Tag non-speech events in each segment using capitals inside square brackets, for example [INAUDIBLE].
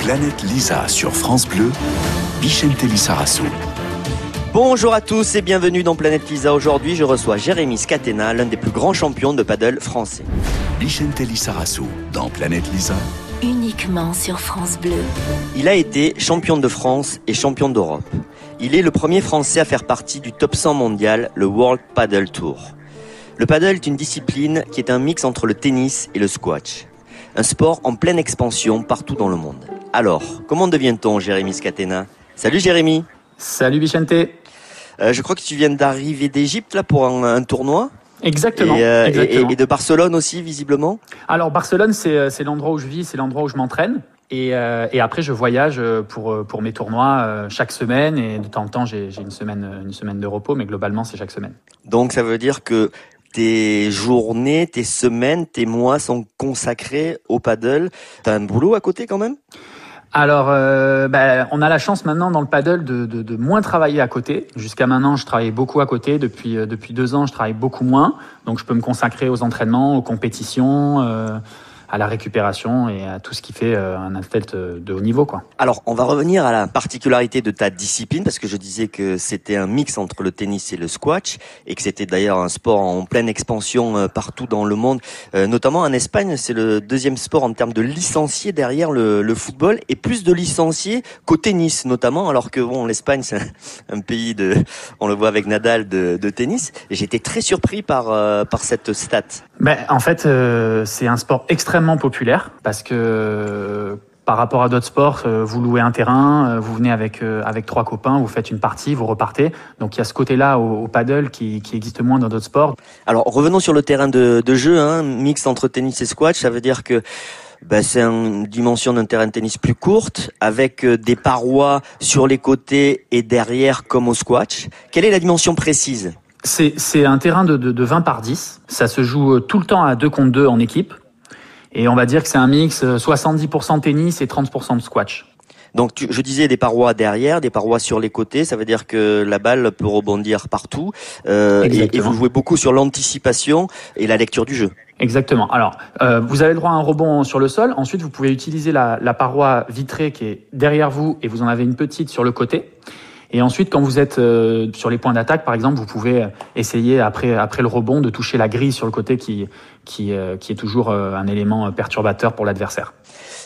Planète Lisa sur France Bleu, Bichente Lissarassou. Bonjour à tous et bienvenue dans Planète Lisa. Aujourd'hui, je reçois Jérémy Scatena, l'un des plus grands champions de paddle français. Bichente Lissarassou dans Planète Lisa. Uniquement sur France Bleu. Il a été champion de France et champion d'Europe. Il est le premier Français à faire partie du top 100 mondial, le World Paddle Tour. Le paddle est une discipline qui est un mix entre le tennis et le squash. Un sport en pleine expansion partout dans le monde. Alors, comment devient-on Jérémy Scatena? Salut Jérémy Salut Bichente Euh, Je crois que tu viens d'arriver d'Égypte là pour un, un tournoi Exactement, et, euh, exactement. et- et de Barcelone aussi visiblement. Alors Barcelone, c'est euh, c'est l'endroit où je vis, c'est l'endroit où je m'entraîne. Et, euh, et après, je voyage pour, pour mes tournois chaque semaine. Et de temps en temps, j'ai une semaine, une semaine de repos, mais globalement, c'est chaque semaine. Donc ça veut dire que tes journées, tes semaines, tes mois sont consacrés au paddle. T'as un boulot à côté quand même? Alors, euh, bah, on a la chance maintenant dans le paddle de, de, moins travailler à côté. Jusqu'à maintenant, je travaillais beaucoup à côté. Depuis, euh, depuis deux ans, je travaille beaucoup moins. Donc, je peux me consacrer aux entraînements, aux compétitions, euh, à la récupération et à tout ce qui fait euh, un athlète euh, de haut niveau. quoi. Alors, on va revenir à la particularité de ta discipline, parce que je disais que c'était un mix entre le tennis et le squash, et que c'était d'ailleurs un sport en pleine expansion euh, partout dans le monde, notamment en Espagne. C'est le deuxième sport en termes de licenciés derrière le, le football, et plus de licenciés qu'au tennis, notamment, alors que bon, l'Espagne, c'est un, un pays de, on le voit avec Nadal, de, de tennis. J'étais très surpris par, par cette stat. Ben, en fait, euh, c'est un sport extrêmement populaire parce que euh, par rapport à d'autres sports, euh, vous louez un terrain, euh, vous venez avec avec trois copains, vous faites une partie, vous repartez. Donc il y a ce côté-là au, au paddle qui, qui existe moins dans d'autres sports. Alors revenons sur le terrain de, de jeu, hein, mix entre tennis et squash, ça veut dire que bah, c'est une dimension d'un terrain de tennis plus courte, avec des parois sur les côtés et derrière comme au squash. Quelle est la dimension précise? C'est c'est un terrain de, de, de 20 par 10. Ça se joue tout le temps à 2 contre 2 en équipe. Et on va dire que c'est un mix euh, 70% tennis et 30% de squash. Donc tu- je disais des parois derrière, des parois sur les côtés, ça veut dire que la balle peut rebondir partout. euh, et, vous jouez beaucoup sur l'anticipation et la lecture du jeu. Exactement. Alors, euh, vous avez le droit à un rebond sur le sol. Ensuite, vous pouvez utiliser la, la paroi vitrée qui est derrière vous et vous en avez une petite sur le côté. Et ensuite, quand vous êtes euh, sur les points d'attaque, par exemple, vous pouvez euh, essayer après après le rebond de toucher la grille sur le côté qui qui euh, qui est toujours euh, un élément euh, perturbateur pour l'adversaire.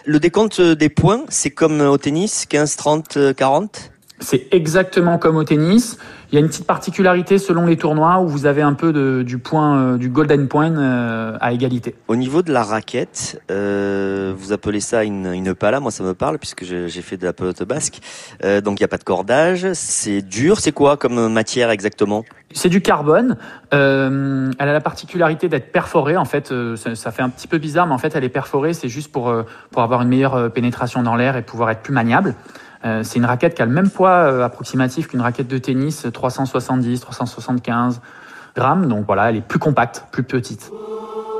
Le décompte des points, c'est comme au tennis, 15, 30, euh, 40 C'est exactement comme au tennis. Il y a une petite particularité selon les tournois où vous avez un peu de, du point euh, du golden point euh, à égalité. Au niveau de la raquette, euh, vous appelez ça une, une pala, moi ça me parle puisque j'ai fait de la pelote basque. Euh, donc il n'y a pas de cordage, c'est dur, c'est quoi comme matière exactement? C'est du carbone. Euh, elle a la particularité d'être perforée. En fait, euh, ça, ça fait un petit peu bizarre, mais en fait, elle est perforée. C'est juste pour euh, pour avoir une meilleure pénétration dans l'air et pouvoir être plus maniable. Euh, c'est une raquette qui a le même poids euh, approximatif qu'une raquette de tennis, 370, 375 grammes. Donc voilà, elle est plus compacte, plus petite.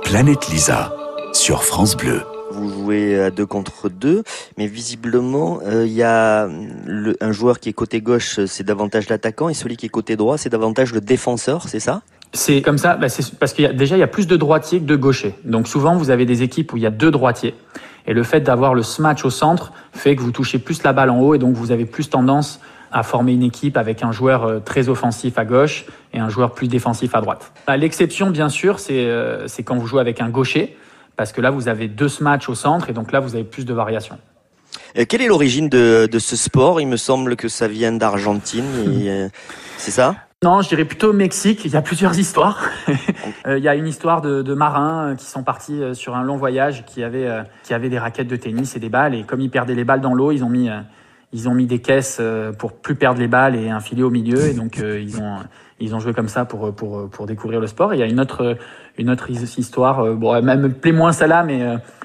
Planète Lisa sur France Bleu. Vous jouez à deux contre deux, mais visiblement euh, il y a le- un joueur qui est côté gauche, c'est davantage l'attaquant, et celui qui est côté droit, c'est davantage le défenseur, c'est ça? C'est comme ça, bah, parce qu'il y a déjà il y a plus de droitiers que de gauchers. Donc souvent vous avez des équipes où il y a deux droitiers. Et le fait d'avoir le smash au centre fait que vous touchez plus la balle en haut et donc vous avez plus tendance à former une équipe avec un joueur euh, très offensif à gauche et un joueur plus défensif à droite. À L'exception bien sûr, c'est euh, c'est quand vous jouez avec un gaucher parce que là vous avez deux smash au centre et donc là vous avez plus de variations. Euh, Quelle est l'origine de, ce sport? Il me semble que ça vient d'Argentine, c'est ça? Non, je dirais plutôt Mexique. Il y a plusieurs histoires. [LAUGHS] Euh, Il y a une histoire de, marins euh, qui sont partis euh, sur un long voyage, qui avaient, qui avaient des raquettes de tennis et des balles. Et comme ils perdaient les balles dans l'eau, ils ont mis, ils ont mis des caisses pour plus perdre les balles et un filet au milieu. Et donc ils ont, ils ont joué comme ça pour, pour, pour découvrir le sport. Et il y a une autre, une autre his- histoire. Bon, elle me plaît moins celle-là, mais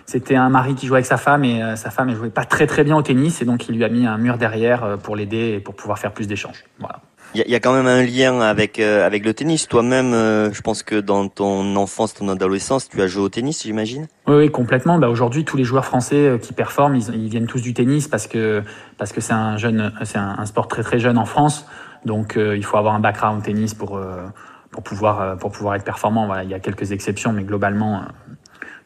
c'était un mari qui jouait avec sa femme et sa femme elle jouait pas très très bien au tennis et donc il lui a mis un mur derrière pour l'aider et pour pouvoir faire plus d'échanges. Voilà. Il y, y a quand même un lien avec euh, avec le tennis. Toi-même, euh, je pense que dans ton enfance, ton adolescence, tu as joué au tennis, j'imagine. Oui, oui, complètement. Bah, aujourd'hui, tous les joueurs français euh, qui performent, ils, ils viennent tous du tennis parce que parce que c'est un jeune, c'est un, sport très très jeune en France. Donc, euh, il faut avoir un background tennis pour euh, pour pouvoir euh, pour pouvoir être performant. Voilà, il y a quelques exceptions, mais globalement,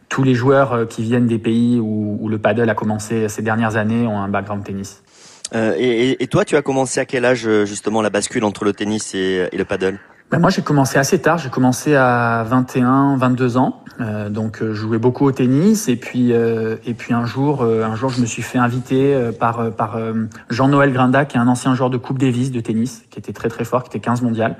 tous les joueurs qui viennent des pays où, où, le paddle a commencé ces dernières années ont un background tennis. Euh, et, et, toi, tu as commencé à quel âge justement la bascule entre le tennis et, et le paddle? Ben moi, j'ai commencé assez tard. J'ai commencé à 21, 22 ans. Euh, donc, je jouais beaucoup au tennis. Et puis, euh, et puis un jour, un jour, je me suis fait inviter par par Jean-Noël Grinda, qui est un ancien joueur de Coupe Davis de tennis, qui était très très fort, qui était 15 mondial,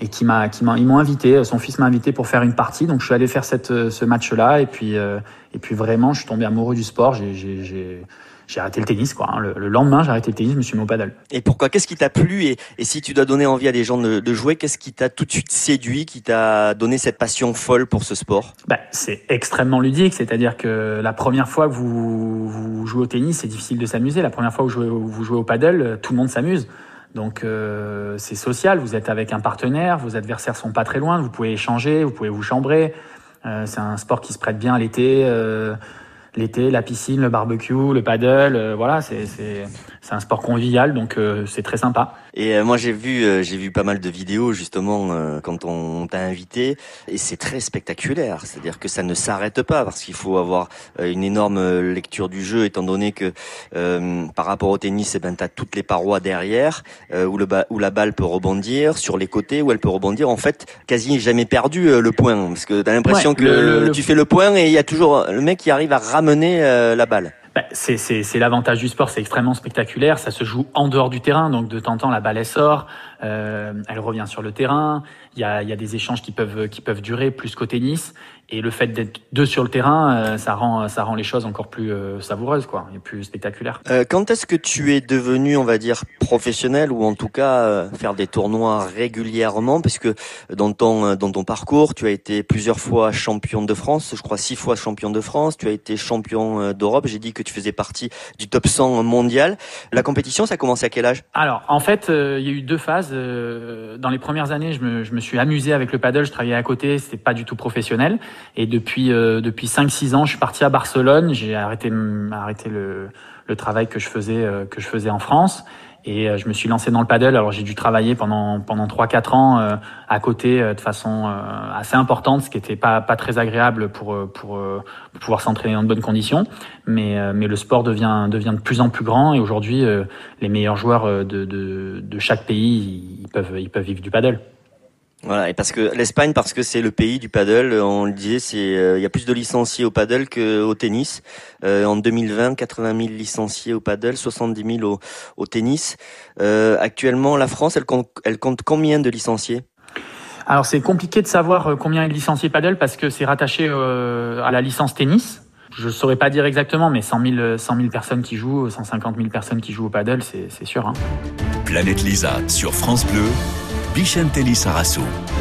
et qui m'a qui m'a ils m'ont invité. Son fils m'a invité pour faire une partie. Donc, je suis allé faire cette ce match-là. Et puis et puis vraiment, je suis tombé amoureux du sport. J'ai j'ai arrêté le tennis. Quoi. Hein. Le, lendemain, j'ai arrêté le tennis, je me suis mis au paddle. Et pourquoi? Qu'est-ce qui t'a plu? Et, et, si tu dois donner envie à des gens de, de jouer, qu'est-ce qui t'a tout de suite séduit, qui t'a donné cette passion folle pour ce sport? Bah, C'est extrêmement ludique, c'est-à-dire que la première fois que vous, vous jouez au tennis, c'est difficile de s'amuser. La première fois que vous jouez, vous jouez au paddle, tout le monde s'amuse. Donc euh, c'est social, vous êtes avec un partenaire, vos adversaires sont pas très loin, vous pouvez échanger, vous pouvez vous chambrer. Euh, c'est un sport qui se prête bien à l'été. Euh, l'été, la piscine, le barbecue, le paddle, euh, voilà, c'est c'est un sport convivial, donc euh, c'est très sympa. Et euh, moi j'ai vu euh, j'ai vu pas mal de vidéos justement quand on t'a invité et c'est très spectaculaire. C'est-à-dire que ça ne s'arrête pas parce qu'il faut avoir une énorme lecture du jeu étant donné que par rapport au tennis, eh ben t'as toutes les parois derrière où le où la balle peut rebondir sur les côtés où elle peut rebondir. En fait, quasi jamais perdu le point parce que t'as l'impression que tu fais le point et il y a toujours le mec qui arrive à ramener la balle. Bah, c'est l'avantage du sport, c'est extrêmement spectaculaire. Ça se joue en dehors du terrain, donc de temps en temps la balle elle sort, euh, elle revient sur le terrain. Il y a, y a, des échanges qui peuvent qui peuvent durer plus qu'au tennis. Et le fait d'être deux sur le terrain, euh, ça rend ça rend les choses encore plus euh, savoureuses quoi, et plus spectaculaires. Euh, quand est-ce que tu es devenu, on va dire, professionnel ou en tout cas faire des tournois régulièrement, parce que dans ton dans ton parcours, tu as été plusieurs fois champion de France, je crois six fois champion de France, tu as été champion d'Europe. J'ai dit que tu faisais partie du top 100 mondial. La compétition, ça a commencé à quel âge? Alors en fait, il y a eu deux phases. Dans les premières années, je me, je me suis amusé avec le paddle, je travaillais à côté, c'était pas du tout professionnel. Et depuis euh, depuis 5-6 ans, je suis parti à Barcelone. J'ai arrêté arrêté le, le travail que je faisais euh, que je faisais en France et euh, je me suis lancé dans le paddle. Alors j'ai dû travailler pendant pendant 3-4 ans euh, à côté de façon assez importante, ce qui était pas pas très agréable pour pour, pour pouvoir s'entraîner dans de bonnes conditions. Mais mais le sport devient devient de plus en plus grand et aujourd'hui les meilleurs joueurs de, de de chaque pays ils peuvent ils peuvent vivre du paddle. Voilà, et parce que l'Espagne, parce que c'est le pays du paddle, on le disait, c'est euh, il y a plus de licenciés au paddle qu'au tennis. Euh, en 2020, 80 000 licenciés au paddle, 70 000 au, au tennis. Euh, actuellement, la France, elle compte, elle compte combien de licenciés? Alors c'est compliqué de savoir euh, combien est de licenciés paddle parce que c'est rattaché euh, à la licence tennis. Je ne saurais pas dire exactement, mais 100 000, 100 000 personnes qui jouent, 150 000 personnes qui jouent au paddle, c'est sûr. Hein. Planète Lisa sur France Bleu Vicente Sarasso.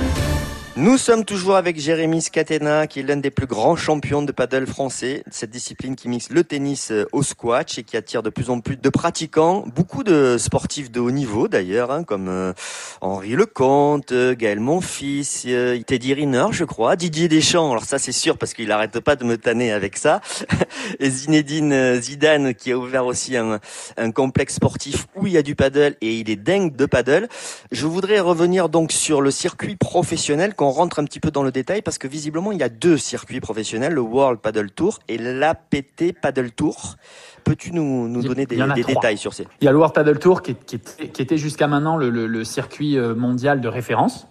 Nous sommes toujours avec Jérémy Scatena, qui est l'un des plus grands champions de paddle français, cette discipline qui mixe le tennis euh, au squash et qui attire de plus en plus de pratiquants, beaucoup de sportifs de haut niveau d'ailleurs, hein, comme euh, Henri Lecomte, euh, Gaël Monfils, Teddy Riner, je crois, Didier Deschamps, alors ça c'est sûr parce qu'il n'arrête pas de me tanner avec ça, [LAUGHS] et Zinedine Zidane qui a ouvert aussi un, un complexe sportif où il y a du paddle et il est dingue de paddle. Je voudrais revenir donc sur le circuit professionnel on rentre un petit peu dans le détail parce que visiblement il y a deux circuits professionnels, le World Paddle Tour et l'APT Paddle Tour. Peux-tu nous, nous donner des, détails sur ces? Il y a le World Paddle Tour qui, était jusqu'à maintenant le, circuit euh, mondial de référence.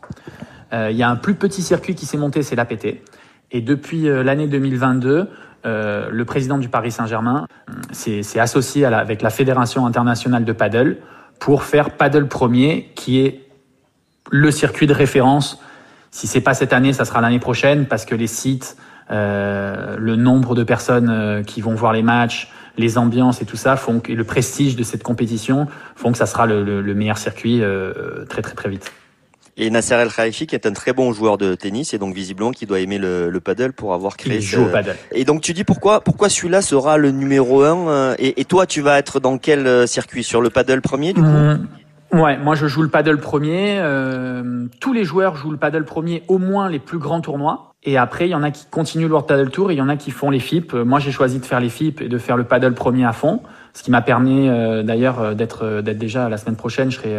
Euh, il y a un plus petit circuit qui s'est monté, c'est l'APT. Et depuis euh, l'année 2022, le président du Paris Saint-Germain s'est associé avec la Fédération internationale de paddle pour faire Paddle Premier, qui est le circuit de référence si c'est pas cette année, ça sera l'année prochaine parce que les sites, euh, le nombre de personnes euh, qui vont voir les matchs, les ambiances et tout ça font que et le prestige de cette compétition font que ça sera le, le, meilleur circuit euh, très très très vite. Et Nasser El Khalifi qui est un très bon joueur de tennis et donc visiblement qui doit aimer le, le paddle pour avoir créé. Il joue au paddle. Et donc tu dis pourquoi pourquoi celui-là sera le numéro un euh, et, et, toi tu vas être dans quel circuit? Sur le paddle premier du coup? Mmh. Ouais, moi je joue le paddle premier. Euh, tous les joueurs jouent le paddle premier, au moins les plus grands tournois. Et après, il y en a qui continuent leur paddle tour et il y en a qui font les FIP. Euh, moi, j'ai choisi de faire les FIP et de faire le paddle premier à fond. Ce qui m'a permis d'ailleurs d'être d'être déjà la semaine prochaine, je serai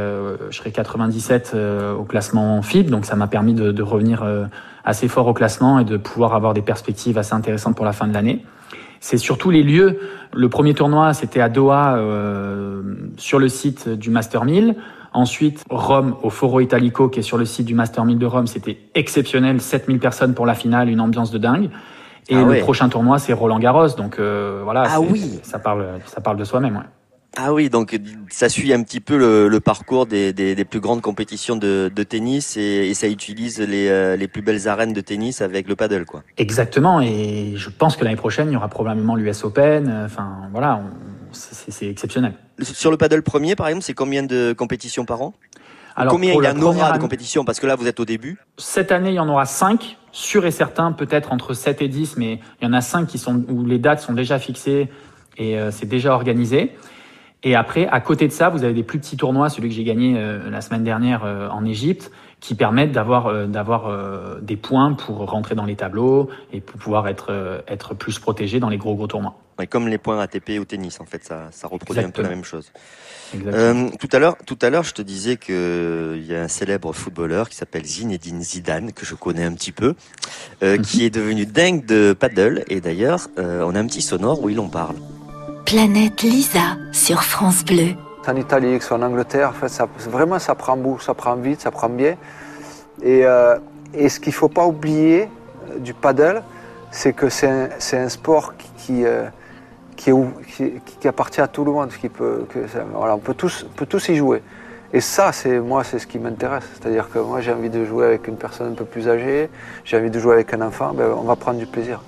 je serai 97 au classement FIB, donc ça m'a permis de, de revenir assez fort au classement et de pouvoir avoir des perspectives assez intéressantes pour la fin de l'année. C'est surtout les lieux. Le premier tournoi, c'était à Doha, euh, sur le site du Master 1000. Ensuite, Rome au Foro Italico, qui est sur le site du Master 1000 de Rome. C'était exceptionnel. 7000 personnes pour la finale, une ambiance de dingue. Et ah le prochain tournoi, c'est Roland Garros. Donc euh, voilà, ah oui. ça parle, ça parle de soi-même. Ouais. Ah oui, donc ça suit un petit peu le, parcours des, des, plus grandes compétitions de, tennis et, ça utilise les, euh, les, plus belles arènes de tennis avec le paddle, quoi. Exactement, et je pense que l'année prochaine, il y aura probablement l'US Open. Euh, enfin, voilà, c'est exceptionnel. Sur le paddle premier, par exemple, c'est combien de compétitions par an? Alors, Combien il y en aura de compétitions? Parce que là, vous êtes au début. Cette année, il y en aura 5, sûr et certain, peut-être entre 7 et 10, mais il y en a 5 qui sont, où les dates sont déjà fixées et euh, c'est déjà organisé. Et après, à côté de ça, vous avez des plus petits tournois, celui que j'ai gagné euh, la semaine dernière euh, en Égypte, qui permettent d'avoir euh, d'avoir des points pour rentrer dans les tableaux et pour pouvoir être être plus protégé dans les gros gros tournois. comme les points ATP au tennis, en fait, ça, ça reproduit un peu la même chose. Tout à l'heure, tout à l'heure, je te disais que il y a un célèbre footballeur qui s'appelle Zinedine Zidane que je connais un petit peu, euh, qui mhm. est devenu dingue de paddle. Et d'ailleurs, on a un petit sonore où il en parle. Planète Lisa sur France Bleu. En Italie, soit en Angleterre, en fait, vraiment ça prend bout, ça prend vite, ça prend bien. Et, euh, et ce qu'il ne faut pas oublier euh, du paddle, c'est que c'est un, un, sport qui, euh, qui, qui, appartient à tout le monde. Qui peut, que, voilà, on peut tous, peut tous y jouer. Et ça, c'est moi, c'est ce qui m'intéresse. C'est-à-dire que moi, j'ai envie de jouer avec une personne un peu plus âgée, j'ai envie de jouer avec un enfant, ben, on va prendre du plaisir.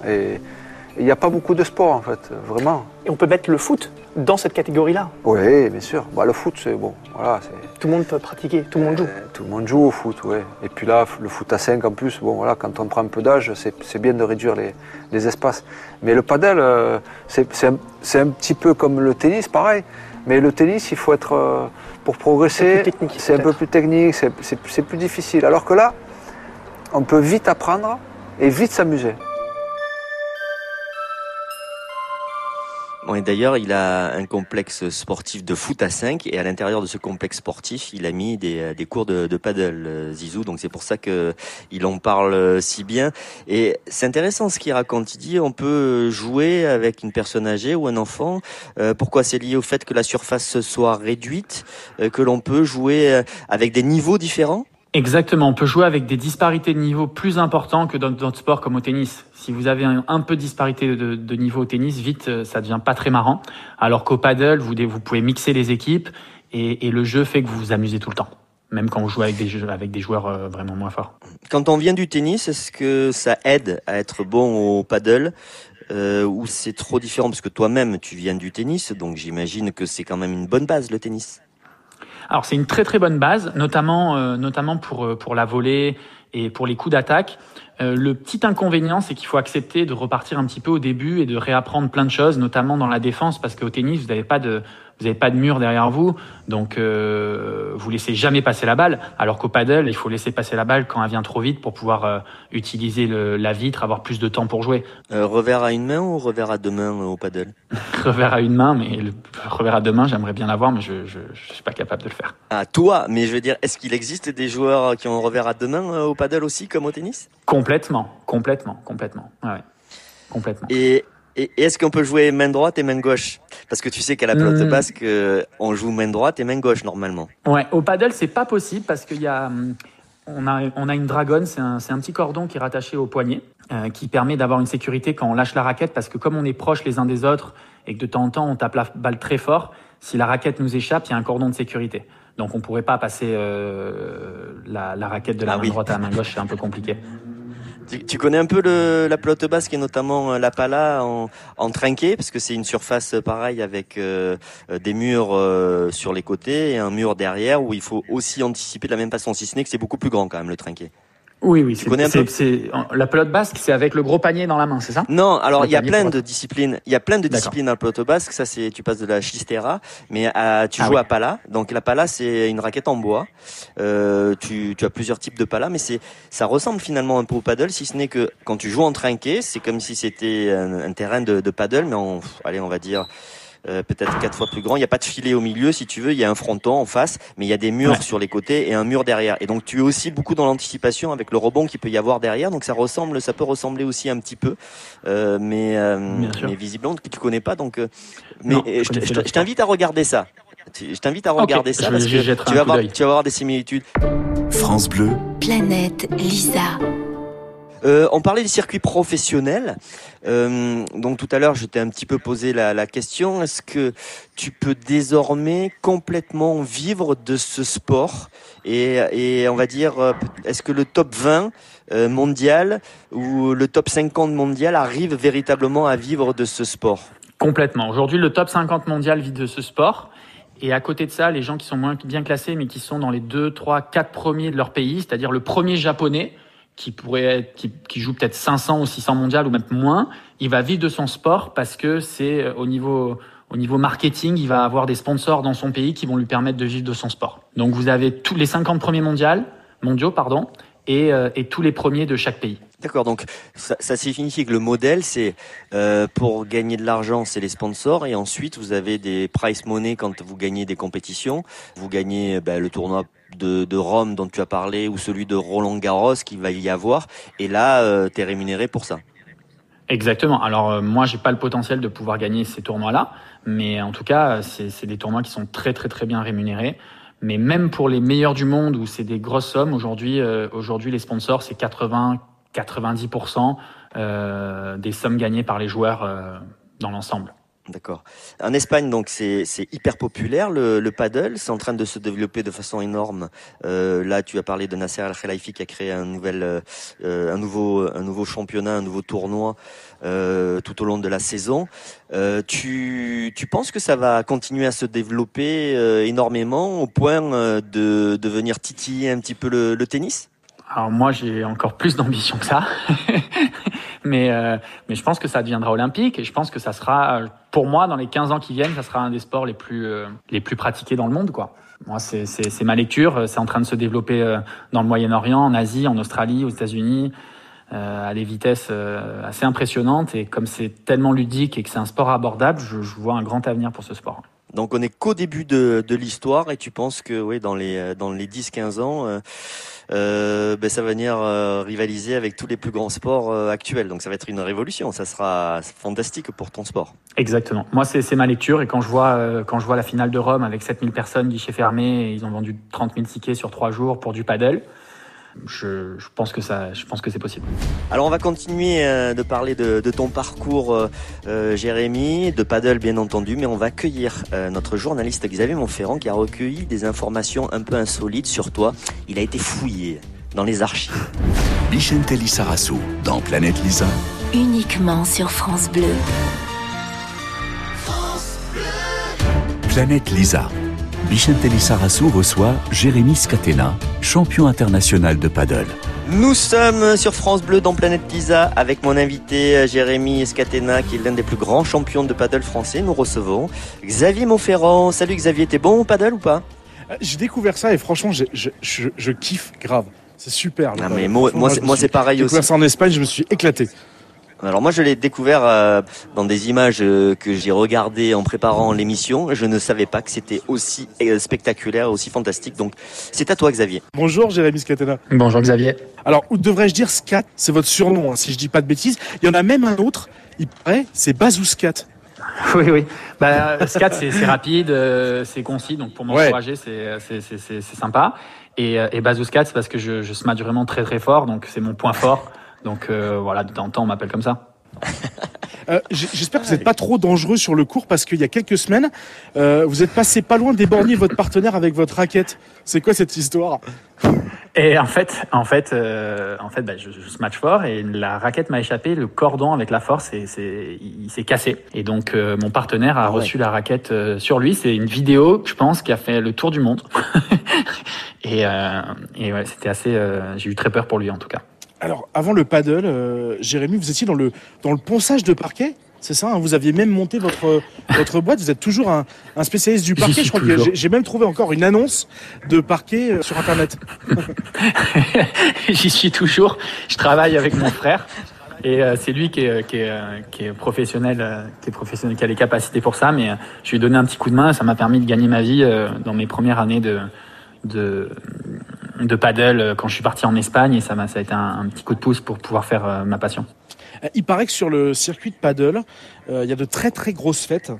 Il n'y a pas beaucoup de sports en fait, vraiment. Et on peut mettre le foot dans cette catégorie-là Oui, bien sûr. Bah, le foot, c'est bon. Voilà, tout le monde peut pratiquer, tout le monde joue. Euh, tout le monde joue au foot, oui. Et puis là, le foot à 5 en plus, bon voilà, quand on prend un peu d'âge, c'est bien de réduire les, espaces. Mais le padel, euh, c'est un, un, petit peu comme le tennis, pareil. Mais le tennis, il faut être. Euh, pour progresser, c'est un peu plus technique, c'est plus difficile. Alors que là, on peut vite apprendre et vite s'amuser. D'ailleurs, il a un complexe sportif de foot à 5 et à l'intérieur de ce complexe sportif, il a mis des, euh, cours de, paddle, euh, Zizou. Donc c'est pour ça que il en parle euh, si bien. Et c'est intéressant ce qu'il raconte. Il dit on peut jouer avec une personne âgée ou un enfant. pourquoi C'est lié au fait que la surface soit réduite, que l'on peut jouer avec des niveaux différents? Exactement, on peut jouer avec des disparités de niveau plus importants que dans d'autres sports comme au tennis. Si vous avez un, peu de disparité de, niveau au tennis, vite, euh, ça devient pas très marrant. Alors qu'au paddle, vous, pouvez mixer les équipes et, le jeu fait que vous vous amusez tout le temps, même quand vous jouez avec des, avec des joueurs euh, vraiment moins forts. Quand on vient du tennis, est-ce que ça aide à être bon au paddle euh, ou c'est trop différent? Parce que toi-même tu viens du tennis, donc j'imagine que c'est quand même une bonne base le tennis. Alors c'est une très très bonne base, notamment euh, notamment pour euh, pour la volée et pour les coups d'attaque. Euh, le petit inconvénient, c'est qu'il faut accepter de repartir un petit peu au début et de réapprendre plein de choses, notamment dans la défense, parce qu'au tennis, vous n'avez pas de vous n'avez pas de mur derrière vous, donc euh, vous laissez jamais passer la balle. Alors qu'au paddle, il faut laisser passer la balle quand elle vient trop vite pour pouvoir euh, utiliser le, la vitre, avoir plus de temps pour jouer. Euh, revers à une main ou revers à deux mains au paddle? [LAUGHS] Revers à une main, mais le revers à deux mains, j'aimerais bien l'avoir, mais je, je, je, suis pas capable de le faire. Ah toi, mais je veux dire, est-ce qu'il existe des joueurs qui ont revers à deux mains au paddle aussi, comme au tennis? Complètement, complètement, complètement. Ouais, complètement. Et et est-ce qu'on peut jouer main droite et main gauche? Parce que tu sais qu'à la pelote hmm. basque, euh, on joue main droite et main gauche normalement. Ouais, au paddle, c'est pas possible parce qu'il y a, hum, on a, on a une dragonne, c'est un, un, petit cordon qui est rattaché au poignet, euh, qui permet d'avoir une sécurité quand on lâche la raquette, parce que comme on est proches les uns des autres et que de temps en temps on tape la balle très fort, si la raquette nous échappe, il y a un cordon de sécurité. Donc on pourrait pas passer euh, la, la, raquette de la ah main droite à la main gauche, c'est un peu compliqué. Tu, connais un peu le, la pelote basque et notamment euh, la pala en, en trinqué parce que c'est une surface euh, pareille avec euh, des murs sur les côtés et un mur derrière où il faut aussi anticiper de la même façon si ce n'est que c'est beaucoup plus grand quand même le trinqué. Oui, oui. C'est la pelote basque, c'est avec le gros panier dans la main, c'est ça? Non, alors il y a plein de disciplines. Il y a plein de disciplines dans la pelote basque. Ça, c'est tu passes de la chistera, mais à, tu ah joues à pala. Donc la pala, c'est une raquette en bois. Euh, tu, tu as plusieurs types de pala, mais c'est ça ressemble finalement un peu au paddle, si ce n'est que quand tu joues en trinqué, c'est comme si c'était un, terrain de, de paddle, mais en allez, on va dire euh, peut-être quatre fois plus grand. Il n'y a pas de filet au milieu, si tu veux. Il y a un fronton en face, mais il y a des murs Ouais. sur les côtés et un mur derrière. Et donc tu es aussi beaucoup dans l'anticipation avec le rebond qu'il peut y avoir derrière. Donc ça ressemble, ça peut ressembler aussi un petit peu, euh, mais, euh, mais visiblement que tu connais pas. Donc, euh, mais Non, je t'invite à regarder ça. Tu- Je t'invite à regarder ça parce je que tu vas, coup voir, d'œil. tu vas voir des similitudes. France Bleu, Planète Lisa. Euh, on parlait des circuits professionnels. Euh, donc tout à l'heure, je t'ai un petit peu posé la, question. Est-ce que tu peux désormais complètement vivre de ce sport et, on va dire, euh, est-ce que le top 20 euh, mondial ou le top 50 mondial arrive véritablement à vivre de ce sport? Complètement. Aujourd'hui, le top 50 mondial vit de ce sport. Et à côté de ça, les gens qui sont moins bien classés, mais qui sont dans les 2, 3, 4 premiers de leur pays, c'est-à-dire le premier japonais, qui pourrait être, qui, qui joue peut-être 500 ou 600 mondial ou même moins, il va vivre de son sport parce que c'est euh, au niveau, au niveau marketing, il va avoir des sponsors dans son pays qui vont lui permettre de vivre de son sport. Donc vous avez tous les 50 premiers mondial, mondiaux, pardon, et, euh, et tous les premiers de chaque pays. D'accord, donc ça, ça signifie que le modèle, c'est euh, pour gagner de l'argent, c'est les sponsors, et ensuite vous avez des price money quand vous gagnez des compétitions. Vous gagnez ben, le tournoi de, de Rome dont tu as parlé, ou celui de Roland Garros qu'il va y avoir, et là, euh, tu es rémunéré pour ça. Exactement. Alors euh, moi, j'ai pas le potentiel de pouvoir gagner ces tournois-là, mais en tout cas, c'est c'est des tournois qui sont très très très bien rémunérés. Mais même pour les meilleurs du monde où c'est des grosses sommes, aujourd'hui, euh, aujourd'hui les sponsors c'est 80, 90% euh, des sommes gagnées par les joueurs euh, dans l'ensemble. D'accord. En Espagne, donc c'est hyper populaire le, le paddle. C'est en train de se développer de façon énorme. Euh, là, tu as parlé de Nasser Al Khelaifi qui a créé un nouvel, euh, un nouveau, un nouveau championnat, un nouveau tournoi euh, tout au long de la saison. Euh, tu, tu penses que ça va continuer à se développer euh, énormément au point euh, de, de venir titiller un petit peu le, le tennis? Alors moi, j'ai encore plus d'ambition que ça. [LAUGHS] mais, euh, mais je pense que ça deviendra olympique et je pense que ça sera, euh, pour moi, dans les 15 ans qui viennent, ça sera un des sports les plus, euh, les plus pratiqués dans le monde. quoi. Moi, c'est ma lecture. C'est en train de se développer euh, dans le Moyen-Orient, en Asie, en Australie, aux États-Unis, euh, à des vitesses euh, assez impressionnantes. Et comme c'est tellement ludique et que c'est un sport abordable, je, je vois un grand avenir pour ce sport. Donc on est qu'au début de, de l'histoire et tu penses que oui, dans les, euh, dans les 10-15 ans, euh, euh, ben, ça va venir euh, rivaliser avec tous les plus grands sports actuels. Donc ça va être une révolution, ça sera fantastique pour ton sport. Exactement. Moi, c'est ma lecture. Et quand je vois, quand je vois la finale de Rome avec 7000 personnes, guichet fermé, et ils ont vendu 30 000 tickets sur trois jours pour du paddle, je, je pense que ça, je pense que c'est possible. Alors on va continuer euh, de parler de, de ton parcours, euh, euh, Jérémy, de paddle bien entendu, mais on va accueillir euh, notre journaliste Xavier Monferrand qui a recueilli des informations un peu insolites sur toi. Il a été fouillé dans les archives. Bichente Lissarasu dans Planète Lisa. Uniquement sur France Bleu. Planète Lisa. Bichente Lissarasu reçoit Jérémy Scatena, champion international de paddle. Nous sommes sur France Bleu dans Planète Lisa avec mon invité euh, Jérémy Scatena qui est l'un des plus grands champions de paddle français. Nous recevons Xavier Monferrand. Salut Xavier, t'es bon au paddle ou pas? Euh, J'ai découvert ça et franchement, j'ai- je, je, je kiffe grave. C'est super. le paddle. mais moi, c'est- pareil aussi. découvert ça en Espagne, je me suis éclaté. Alors moi je l'ai découvert euh, dans des images euh, que j'ai regardées en préparant l'émission. Je ne savais pas que c'était aussi euh, spectaculaire, aussi fantastique. Donc c'est à toi Xavier. Bonjour Jérémy Scatena. Bonjour Xavier. Alors, où devrais-je dire Scat? C'est votre surnom, hein, si je dis pas de bêtises. Il y en a même un autre, il paraît, c'est Bazou Scat. [LAUGHS] Oui, oui. Bah, scat, c'est c'est rapide, euh, c'est concis, donc pour Ouais. m'encourager, c'est c'est- c'est- c'est- c'est sympa. Et, euh, et Bazou Scat, c'est parce que je, je smash vraiment très très fort, donc c'est mon point fort. Donc euh, voilà, de temps en temps, on m'appelle comme ça. Euh, J'espère que vous n'êtes pas trop dangereux sur le cours parce qu'il y a quelques semaines, euh, vous êtes passé pas loin d'éborgner votre partenaire avec votre raquette. C'est quoi cette histoire? Et en fait, en fait, euh, en fait, bah, je, je smash fort et la raquette m'a échappé, le cordon avec la force, et il, il s'est cassé. Et donc euh, mon partenaire a Ah ouais. reçu la raquette euh, sur lui. C'est une vidéo, je pense, qui a fait le tour du monde. [LAUGHS] et euh, et ouais, c'était assez. euh, J'ai eu très peur pour lui en tout cas. Alors, avant le paddle, euh, Jérémy, vous étiez dans le, dans le ponçage de parquet c'est ça, hein? Vous aviez même monté votre, votre boîte, vous êtes toujours un, un spécialiste du parquet. Je crois que toujours. j'ai- j'ai même trouvé encore une annonce de parquet euh, sur Internet. [LAUGHS] J'y suis toujours. Je travaille avec mon frère. Et euh, c'est lui qui est, qui est, euh, qui est professionnel, euh, qui est professionnel, qui a les capacités pour ça. Mais euh, je lui ai donné un petit coup de main. Ça m'a permis de gagner ma vie euh, dans mes premières années de de de paddle euh, quand je suis parti en Espagne. Et ça m'a, ça a été un, un petit coup de pouce pour pouvoir faire euh, ma passion. Euh, Il paraît que sur le circuit de paddle, euh, il y a de très très grosses fêtes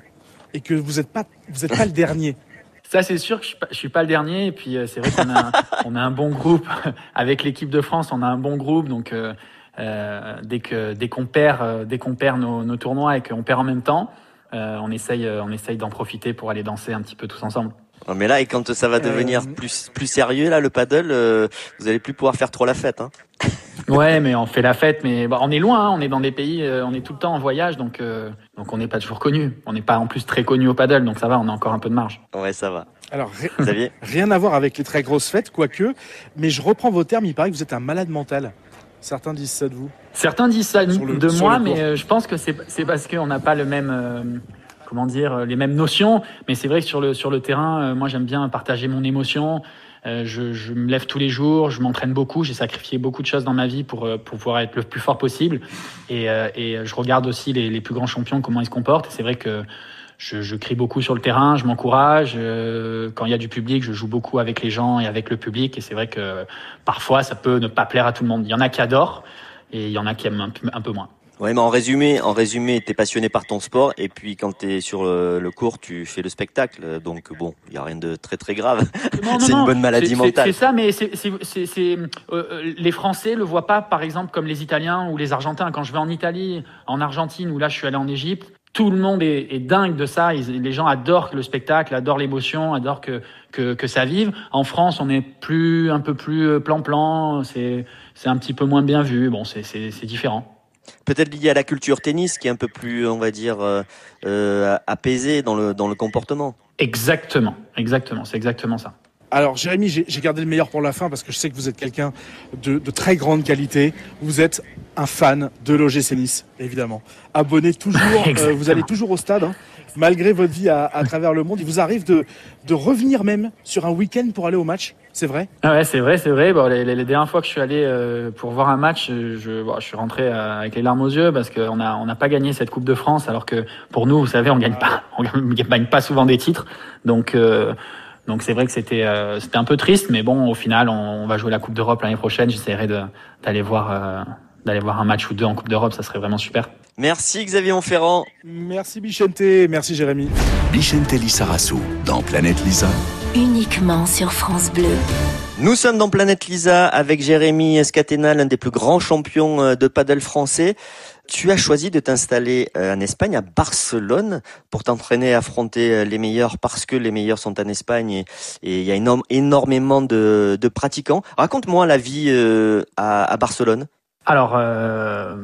et que vous n'êtes pas, vous êtes pas le dernier. [LAUGHS] Ça, c'est sûr que je suis pas, je suis pas le dernier. Et puis, euh, c'est vrai qu'on a, [LAUGHS] on a un bon groupe [LAUGHS] avec l'équipe de France. On a un bon groupe. Donc, euh, euh, dès que dès qu'on perd, euh, dès qu'on perd nos, nos tournois et qu'on perd en même temps, euh, on essaye, on essaye d'en profiter pour aller danser un petit peu tous ensemble. Mais là, et quand ça va devenir Euh, plus plus sérieux, là, le paddle, euh, vous allez plus pouvoir faire trop la fête. Hein. [LAUGHS] Ouais, mais on fait la fête. Mais bah, on est loin. hein. on est dans des pays, euh, on est tout le temps en voyage, donc euh, donc on n'est pas toujours connu. On n'est pas en plus très connu au paddle, donc ça va. On a encore un peu de marge. Ouais, ça va. Alors ri- Xavier [LAUGHS] rien à voir avec les très grosses fêtes, quoique. Mais je reprends vos termes. Il paraît que vous êtes un malade mental. Certains disent ça de vous. Certains disent ça le- de moi, mais euh, je pense que c'est c'est parce qu'on n'a pas le même, euh, comment dire, euh, les mêmes notions. Mais c'est vrai que sur le sur le terrain, euh, moi j'aime bien partager mon émotion. Euh, je, me lève tous les jours, je m'entraîne beaucoup, j'ai sacrifié beaucoup de choses dans ma vie pour, pour pouvoir être le plus fort possible. Et, et je regarde aussi les, les plus grands champions, comment ils se comportent. Et c'est vrai que je, je crie beaucoup sur le terrain, je m'encourage. quand il y a du public, je joue beaucoup avec les gens et avec le public. Et c'est vrai que parfois, ça peut ne pas plaire à tout le monde. Il y en a qui adorent et il y en a qui aiment un un peu moins. Ouais, mais en résumé, en résumé, t'es passionné par ton sport et puis quand t'es sur le, le court, tu fais le spectacle. Donc bon, il y a rien de très très grave. [LAUGHS] C'est une bonne maladie mentale. C'est ça, mais c'est, euh, les Français le voient pas, par exemple, comme les Italiens ou les Argentins. Quand je vais en Italie, en Argentine, ou là je suis allé en Égypte, tout le monde est, est dingue de ça. Ils- les gens adorent le spectacle, adorent l'émotion, adorent que, que, que ça vive. En France, on est plus, un peu plus euh, plan-plan. C'est, c'est un petit peu moins bien vu. Bon, c'est différent. Peut-être lié à la culture tennis qui est un peu plus, on va dire, euh, euh, apaisée dans le dans le comportement. Exactement, exactement, c'est exactement ça. Alors Jérémy, j'ai gardé le meilleur pour la fin parce que je sais que vous êtes quelqu'un de, de très grande qualité. Vous êtes un fan de l'OGC Nice, évidemment. Abonné toujours, [LAUGHS] euh, vous allez toujours au stade, hein, malgré votre vie à, à travers le monde. Il vous arrive de, de revenir même sur un week-end pour aller au match, c'est vrai? Ah ouais, c'est vrai, c'est vrai. Bon, les, les- les dernières fois que je suis allé euh, pour voir un match, euh, je, bon, je suis rentré euh, avec les larmes aux yeux parce qu'on a on n'a pas gagné cette Coupe de France, alors que pour nous, vous savez, on gagne pas, on gagne pas souvent des titres. Donc euh, donc c'est vrai que c'était euh, c'était un peu triste, mais bon, au final, on, on va jouer la Coupe d'Europe l'année prochaine. J'essaierai d'aller voir euh, d'aller voir un match ou deux en Coupe d'Europe, ça serait vraiment super. Merci Xavier Monferrand. Merci Bichente, merci Jérémy. Bichente Lissarasu dans Planète Lisa. Uniquement sur France Bleu. Nous sommes dans Planète Lisa avec Jérémy Scatena, l'un des plus grands champions euh, de paddle français. Tu as choisi de t'installer euh, en Espagne, à Barcelone, pour t'entraîner à affronter euh, les meilleurs parce que les meilleurs sont en Espagne et il y a énormément de, pratiquants. Raconte-moi la vie à Barcelone. Alors, euh,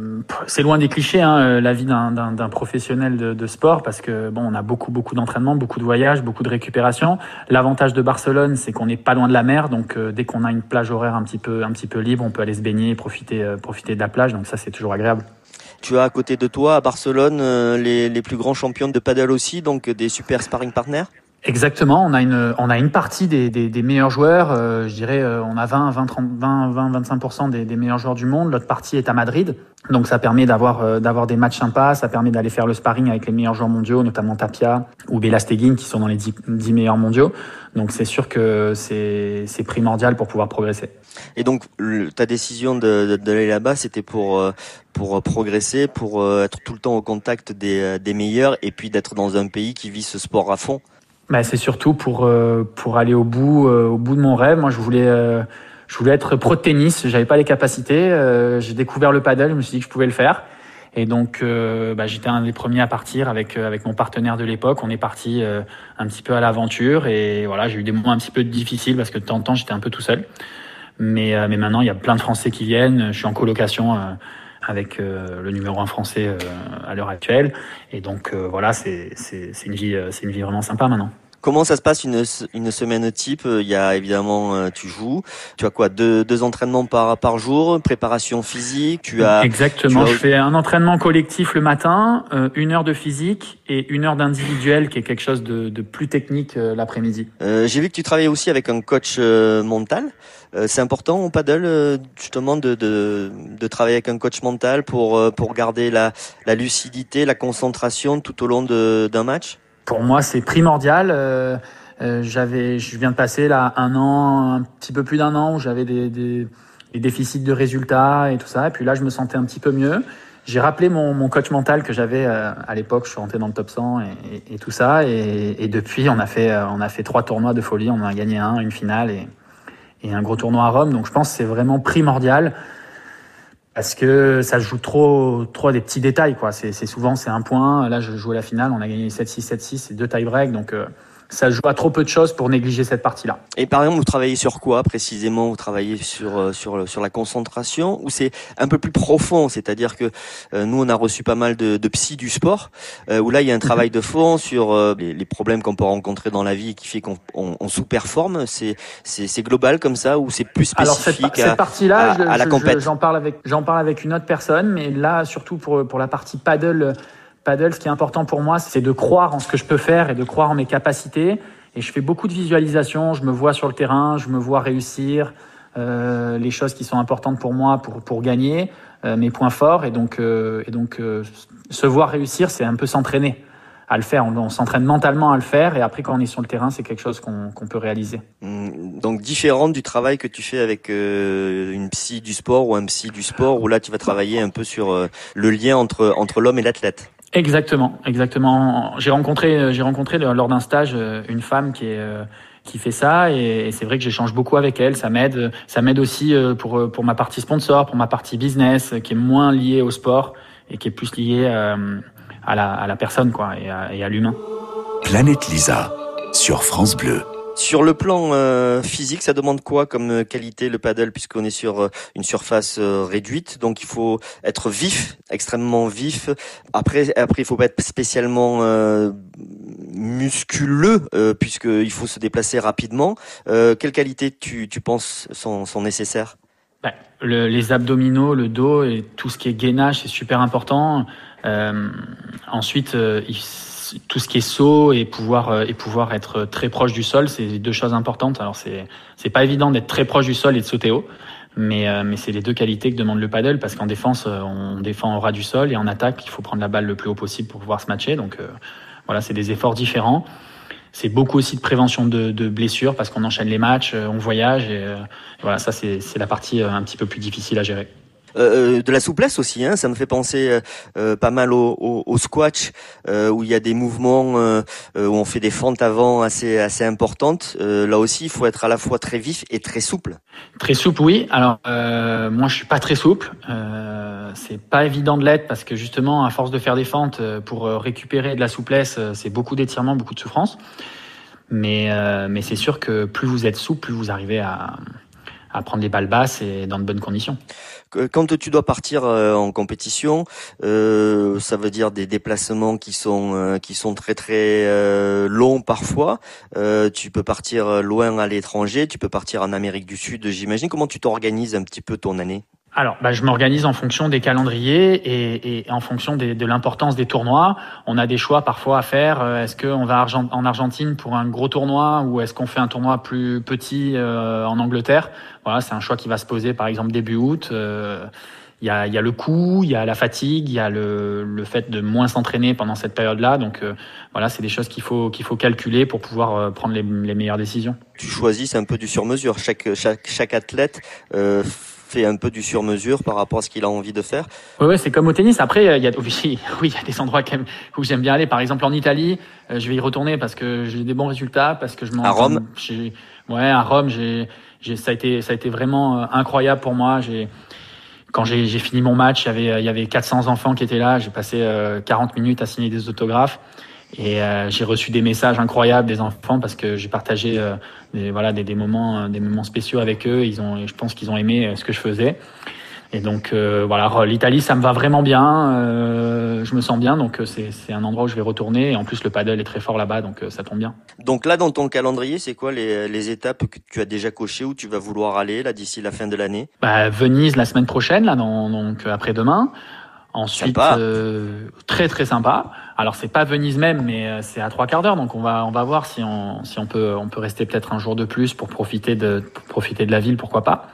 c'est loin des clichés, hein, euh, la vie d'un- professionnel de, de sport, parce que bon, on a beaucoup, beaucoup d'entraînement, beaucoup de voyages, beaucoup de récupération. L'avantage de Barcelone, c'est qu'on n'est pas loin de la mer, donc euh, dès qu'on a une plage horaire un petit peu, un petit peu libre, on peut aller se baigner, et profiter, euh, profiter de la plage. Donc ça, c'est toujours agréable. Tu as à côté de toi, à Barcelone, euh, les, les plus grands champions de paddle aussi, donc des super sparring partners? Exactement, on a une, on a une partie des, des, meilleurs joueurs, euh, je dirais, euh, on a 20, 20, 30, 20, 20 25% des, meilleurs joueurs du monde. L'autre partie est à Madrid, donc ça permet d'avoir euh, d'avoir des matchs sympas, ça permet d'aller faire le sparring avec les meilleurs joueurs mondiaux, notamment Tapia ou Belasteguin qui sont dans les 10, 10 meilleurs mondiaux. Donc c'est sûr que c'est primordial pour pouvoir progresser. Et donc, ta décision d'aller là-bas, c'était pour pour progresser, pour être tout le temps au contact des, des meilleurs, et puis d'être dans un pays qui vit ce sport à fond? Bah, c'est surtout pour euh, pour aller au bout euh, au bout de mon rêve. Moi, je voulais euh, je voulais être pro de tennis. J'avais pas les capacités. J'ai découvert le paddle. Je me suis dit que je pouvais le faire. Et donc, euh, bah, j'étais un des premiers à partir avec euh, avec mon partenaire de l'époque. On est parti euh, un petit peu à l'aventure. Et voilà, j'ai eu des moments un petit peu difficiles parce que de temps en temps, j'étais un peu tout seul. Mais mais maintenant, il y a plein de Français qui viennent. Je suis en colocation. Avec euh, le numéro un français euh, à l'heure actuelle et donc euh, voilà c'est une vie c'est une vie vraiment sympa maintenant Comment ça se passe une, une semaine type? Il y a évidemment, euh, tu joues. Tu as quoi? Deux, deux entraînements par, par jour, préparation physique? Tu as exactement. tu as- Je fais un entraînement collectif le matin, euh, une heure de physique et une heure d'individuel, qui est quelque chose de, de plus technique euh, l'après-midi. Euh, J'ai vu que tu travaillais aussi avec un coach euh, mental. Euh, c'est important au paddle euh, justement de, de, de travailler avec un coach mental pour, euh, pour garder la, la lucidité, la concentration tout au long d'un match? Pour moi, c'est primordial. J'avais, je viens de passer là un an, un petit peu plus d'un an où j'avais des, déficits de résultats et tout ça. Et puis là, je me sentais un petit peu mieux. J'ai rappelé mon, mon coach mental que j'avais à l'époque. Je suis rentré dans le top 100 et, tout ça. Et, depuis, on a fait, on a fait trois tournois de folie. On en a gagné un, une finale et, et un gros tournoi à Rome. Donc, je pense que c'est vraiment primordial parce que ça joue trop, trop à des petits détails, quoi. C'est, souvent, c'est un point. Là, je jouais la finale, on a gagné 7-6, 7-6 et deux tie-break. Donc, euh, ça joue à trop peu de choses pour négliger cette partie-là. Et par exemple, vous travaillez sur quoi précisément? Vous travaillez sur euh, sur sur la concentration ou c'est un peu plus profond? C'est-à-dire que euh, nous, on a reçu pas mal de, de psy du sport euh, où là, il y a un travail de fond sur euh, les, les problèmes qu'on peut rencontrer dans la vie qui fait qu'on on, on sous-performe. C'est c'est global comme ça ou c'est plus Alors, cette, spécifique cette à- partie-là, à- la compète? je- j'en parle avec, j'en parle avec une autre personne, mais là, surtout pour, pour la partie paddle, paddle, ce qui est important pour moi, c'est de croire en ce que je peux faire et de croire en mes capacités. Et je fais beaucoup de visualisation, je me vois sur le terrain, je me vois réussir euh, les choses qui sont importantes pour moi pour, pour gagner, euh, mes points forts. Et donc, euh, et donc euh, se voir réussir, c'est un peu s'entraîner à le faire. On, s'entraîne mentalement à le faire et après, quand on est sur le terrain, c'est quelque chose qu'on qu'on peut réaliser. Hum, Donc différente du travail que tu fais avec euh, une psy du sport ou un psy du sport où là tu vas travailler un peu sur euh, le lien entre entre l'homme et l'athlète. Exactement, exactement. J'ai rencontré, euh, j'ai rencontré lors d'un stage euh, une femme qui est euh, qui fait ça et, c'est vrai que j'échange beaucoup avec elle. Ça m'aide, ça m'aide aussi pour pour ma partie sponsor, pour ma partie business, qui est moins liée au sport et qui est plus liée à la à la personne quoi et à, et à l'humain. Planète Lisa sur France Bleu. Sur le plan euh, physique, ça demande quoi comme euh, qualité le paddle puisqu'on est sur euh, une surface euh, réduite, donc il faut être vif, extrêmement vif. Après, après il faut pas être spécialement musculeux puisqu'il faut se déplacer rapidement. Quelles qualités tu, tu penses sont, sont nécessaires? Ouais, le- les abdominaux, le dos et tout ce qui est gainage, c'est super important. Ensuite, il- tout ce qui est saut et pouvoir euh, et pouvoir être très proche du sol, c'est deux choses importantes. Alors c'est c'est pas évident d'être très proche du sol et de sauter haut, mais euh, mais c'est les deux qualités que demande le paddle parce qu'en défense, euh, on défend au ras du sol et en attaque, il faut prendre la balle le plus haut possible pour pouvoir se matcher. Donc euh, voilà, c'est des efforts différents. C'est beaucoup aussi de prévention de, de blessures parce qu'on enchaîne les matchs, on voyage et euh, voilà, ça c'est c'est la partie un petit peu plus difficile à gérer. Euh, de la souplesse aussi, hein, ça me fait penser euh, euh, pas mal au, au, au squash euh, où il y a des mouvements euh, euh, où on fait des fentes avant assez assez importantes. Euh, là aussi, il faut être à la fois très vif et très souple. Très souple, oui. Alors euh, moi, je suis pas très souple. Euh, c'est pas évident de l'être parce que justement, à force de faire des fentes euh, pour euh, récupérer de la souplesse, euh, c'est beaucoup d'étirements, beaucoup de souffrance. Mais euh, mais c'est sûr que plus vous êtes souple, plus vous arrivez à à prendre les balles basses et dans de bonnes conditions. Que- Quand tu dois partir euh, en compétition, euh, ça veut dire des déplacements qui sont euh, qui sont très très euh, longs parfois. Euh, tu peux partir loin à l'étranger, tu peux partir en Amérique du Sud, j'imagine. Comment tu t'organises un petit peu ton année? Alors, bah, je m'organise en fonction des calendriers et, et en fonction des- de l'importance des tournois. On a des choix parfois à faire. Euh, Est-ce qu'on va en Argentine pour un gros tournoi ou est-ce qu'on fait un tournoi plus petit euh, en Angleterre? Voilà, c'est un choix qui va se poser par exemple début août. Euh, Il y, a, y a le coût, il y a la fatigue, il y a le, le fait de moins s'entraîner pendant cette période-là. Donc euh, voilà, c'est des choses qu'il faut qu'il faut calculer pour pouvoir euh, prendre les, les meilleures décisions. Tu choisis c'est un peu du sur-mesure. Chaque chaque chaque athlète fait un peu du sur-mesure par rapport à ce qu'il a envie de faire. Oui, ouais, c'est comme au tennis. Après, euh, il y a, oui, [LAUGHS] oui, il y a des endroits quand même où j'aime bien aller. Par exemple, en Italie, euh, je vais y retourner parce que j'ai des bons résultats, parce que je m'en. À Rome Ouais, à Rome, j'ai, j'ai, ça a été, ça a été vraiment euh, incroyable pour moi. J'ai, quand j'ai, fini mon match, il y avait, il y avait 400 enfants qui étaient là. J'ai passé euh, 40 minutes à signer des autographes. Et euh, j'ai reçu des messages incroyables des enfants parce que j'ai partagé euh, des, voilà, des, des, moments, euh, des moments spéciaux avec eux. Ils ont, je pense qu'ils ont aimé ce que je faisais. Et donc euh, voilà, l'Italie, ça me va vraiment bien. Euh, je me sens bien, donc c'est un endroit où je vais retourner. Et en plus, le paddle est très fort là-bas, donc euh, ça tombe bien. Donc là, dans ton calendrier, c'est quoi les, les étapes que tu as déjà cochées où tu vas vouloir aller là d'ici la fin de l'année? Bah, Venise la semaine prochaine, là, dans, donc après-demain. Ensuite, euh, très très sympa. Alors c'est pas Venise même, mais euh, c'est à trois quarts d'heure, donc on va on va voir si on si on peut on peut rester peut-être un jour de plus pour profiter de pour profiter de la ville, pourquoi pas.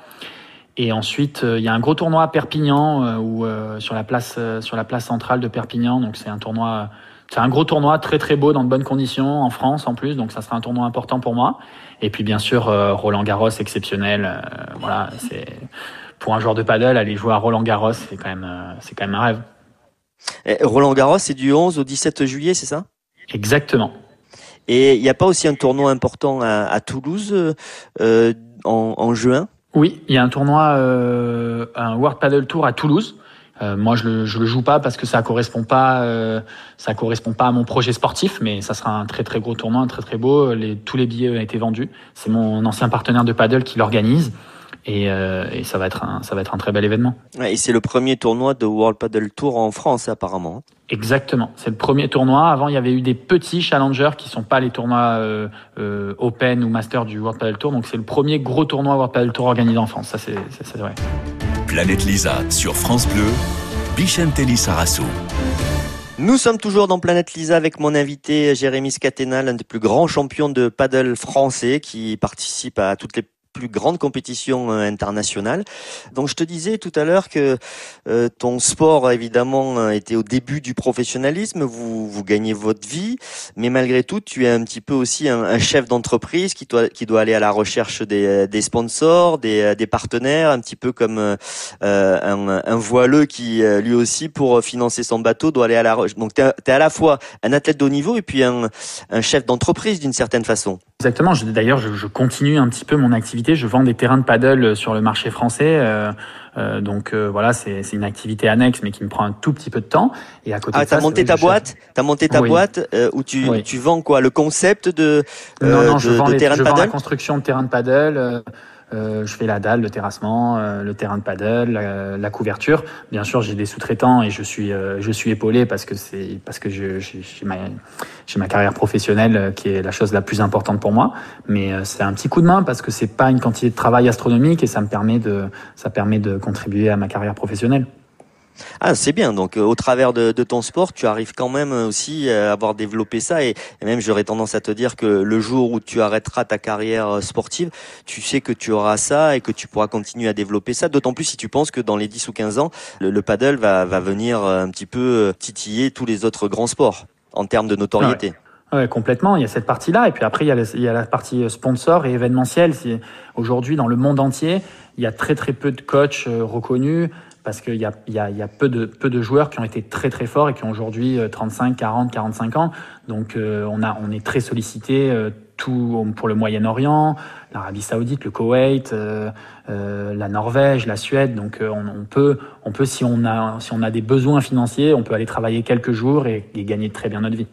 Et ensuite, euh, il y a un gros tournoi à Perpignan, euh, où, euh, sur la place euh, sur la place centrale de Perpignan. Donc c'est un tournoi, c'est un gros tournoi très très beau dans de bonnes conditions en France en plus. Donc ça sera un tournoi important pour moi. Et puis bien sûr euh, Roland Garros exceptionnel. voilà, c'est pour un joueur de paddle aller jouer à Roland Garros, c'est quand même euh, c'est quand même un rêve. Eh, Roland Garros, c'est du 11 au 17 juillet, c'est ça? Exactement. Et il n'y a pas aussi un tournoi important à, à Toulouse euh, euh, en, en juin? Oui, il y a un tournoi, euh, un World Paddle Tour à Toulouse. Euh, moi, je le, je le joue pas parce que ça correspond pas, euh, ça correspond pas à mon projet sportif, mais ça sera un très très gros tournoi, un très très beau. Les, tous les billets ont été vendus. C'est mon ancien partenaire de paddle qui l'organise et, euh, et ça va être un, ça va être un très bel événement. Ouais, Et c'est le premier tournoi de World Paddle Tour en France, apparemment. Exactement. C'est le premier tournoi. Avant, il y avait eu des petits challengers qui sont pas les tournois euh, euh, Open ou Master du World Paddle Tour. Donc, c'est le premier gros tournoi World Paddle Tour organisé en France. Ça, c'est vrai. Planète Lisa sur France Bleu, Bichente Lissarassou. Nous sommes toujours dans Planète Lisa avec mon invité Jérémy Scatena, l'un des plus grands champions de paddle français qui participe à toutes les plus grandes compétitions euh, internationales. Donc je te disais tout à l'heure que euh, ton sport évidemment euh, était au début du professionnalisme, vous, gagnez votre vie, mais malgré tout tu es un petit peu aussi un, chef d'entreprise qui doit, aller à la recherche des, sponsors, des, partenaires, un petit peu comme un, un voileux qui lui aussi pour financer son bateau doit aller à la recherche. Donc tu es, à la fois un athlète de haut niveau et puis un, chef d'entreprise d'une certaine façon. Exactement. D'ailleurs, je continue un petit peu mon activité. Je vends des terrains de paddle sur le marché français. euh, euh, donc euh, voilà, c'est une activité annexe, mais qui me prend un tout petit peu de temps. Et à côté Ah, de ça, t'as c'est monté ta je- boîte, t'as monté ta Oui. boîte euh, où tu, Oui. tu vends quoi? Le concept de, Non, euh, non, je de, vends, de les- terrain je de vends la construction de terrain de paddle. Euh, je fais la dalle, le terrassement, euh, le terrain de paddle, la, la couverture. Bien sûr, j'ai des sous-traitants et je suis, euh, je suis épaulé parce que c'est parce que j'ai ma, j'ai ma carrière professionnelle euh, qui est la chose la plus importante pour moi. Mais euh, c'est un petit coup de main parce que c'est pas une quantité de travail astronomique et ça me permet de, ça permet de contribuer à ma carrière professionnelle. Ah, c'est bien. Donc, euh, au travers de, ton sport, tu arrives quand même aussi à avoir développé ça. Et, même, j'aurais tendance à te dire que le jour où tu arrêteras ta carrière euh, sportive, tu sais que tu auras ça et que tu pourras continuer à développer ça. D'autant plus si tu penses que dans les 10 ou 15 ans, le, le paddle va, venir euh, un petit peu euh, titiller tous les autres grands sports en termes de notoriété. Ouais, complètement. Il y a cette partie-là. Et puis après, il y a, il y a la partie euh, sponsor et événementielle. Aujourd'hui, dans le monde entier, il y a très très peu de coachs euh, reconnus parce qu'il y a, peu, de, joueurs qui ont été très très forts et qui ont aujourd'hui euh, 35, 40, 45 ans. Donc euh, on, est très sollicité euh, pour le Moyen-Orient, l'Arabie Saoudite, le Koweït, euh, la Norvège, la Suède. Donc on, peut, si, on a, des besoins financiers, on peut aller travailler quelques jours et, gagner très bien notre vie.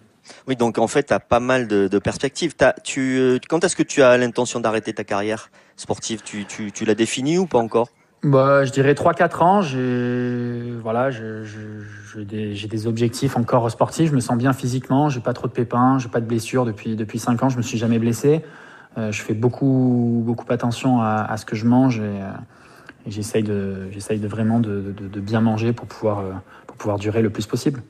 Oui, donc en fait, tu as pas mal de, perspectives. Quand est-ce que tu as l'intention d'arrêter ta carrière sportive? Tu, tu, tu l'as définie ou pas encore? Bah, je dirais 3-4 ans. J'ai voilà, je- je- j'ai des, des objectifs encore sportifs. Je me sens bien physiquement. J'ai pas trop de pépins. J'ai pas de blessures depuis depuis 5 ans. Je me suis jamais blessé. Euh, je fais beaucoup beaucoup attention à, à ce que je mange et, euh, et j'essaye de de vraiment de, de, de bien manger pour pouvoir euh, pour pouvoir durer le plus possible.